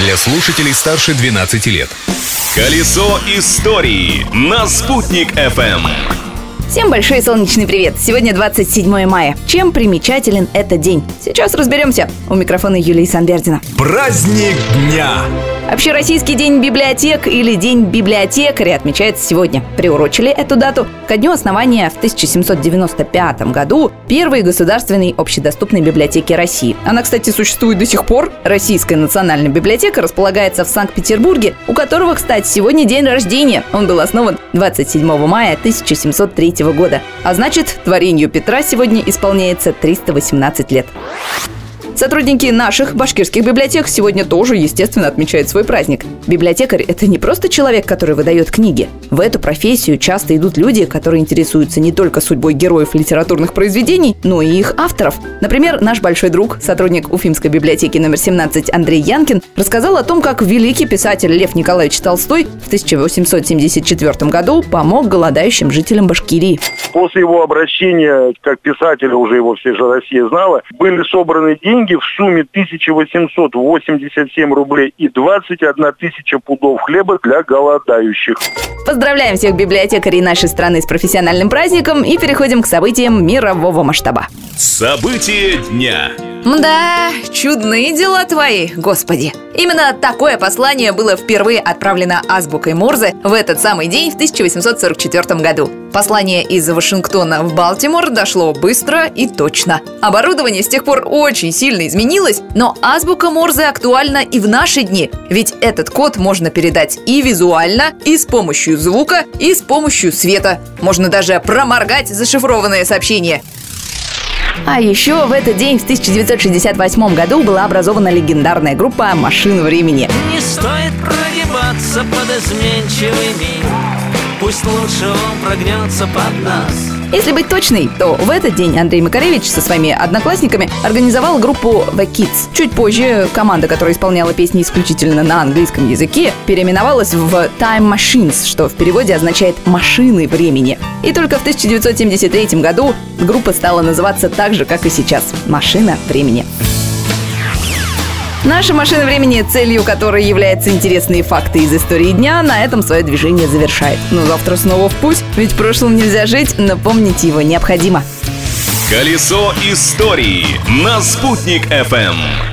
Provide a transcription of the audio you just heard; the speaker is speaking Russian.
для слушателей старше 12 лет. Колесо истории на «Спутник FM. Всем большой солнечный привет! Сегодня 27 мая. Чем примечателен этот день? Сейчас разберемся. У микрофона Юлии Санбердина. Праздник дня! Общероссийский день библиотек или День библиотекаря отмечается сегодня. Приурочили эту дату ко дню основания в 1795 году первой государственной общедоступной библиотеки России. Она, кстати, существует до сих пор. Российская национальная библиотека располагается в Санкт-Петербурге, у которого, кстати, сегодня день рождения. Он был основан 27 мая 1703 года. А значит, творению Петра сегодня исполняется 318 лет. Сотрудники наших башкирских библиотек сегодня тоже, естественно, отмечают свой праздник. Библиотекарь – это не просто человек, который выдает книги. В эту профессию часто идут люди, которые интересуются не только судьбой героев литературных произведений, но и их авторов. Например, наш большой друг, сотрудник Уфимской библиотеки номер 17 Андрей Янкин, рассказал о том, как великий писатель Лев Николаевич Толстой в 1874 году помог голодающим жителям Башкирии. После его обращения, как писателя, уже его вся же Россия знала, были собраны деньги, деньги в сумме 1887 рублей и 21 тысяча пудов хлеба для голодающих. Поздравляем всех библиотекарей нашей страны с профессиональным праздником и переходим к событиям мирового масштаба. События дня. Да, чудные дела твои, господи. Именно такое послание было впервые отправлено азбукой Морзе в этот самый день в 1844 году. Послание из Вашингтона в Балтимор дошло быстро и точно. Оборудование с тех пор очень сильно изменилось, но азбука Морзе актуальна и в наши дни, ведь этот код можно передать и визуально, и с помощью звука, и с помощью света. Можно даже проморгать зашифрованное сообщение. А еще в этот день, в 1968 году, была образована легендарная группа «Машин времени». Не стоит прогибаться под изменчивый мир Пусть лучше он прогнется под нас если быть точной, то в этот день Андрей Макаревич со своими одноклассниками организовал группу The Kids. Чуть позже команда, которая исполняла песни исключительно на английском языке, переименовалась в Time Machines, что в переводе означает «машины времени». И только в 1973 году группа стала называться так же, как и сейчас – «Машина времени». Наша машина времени, целью которой являются интересные факты из истории дня, на этом свое движение завершает. Но завтра снова в путь, ведь прошлым нельзя жить, но помнить его необходимо. Колесо истории на «Спутник FM.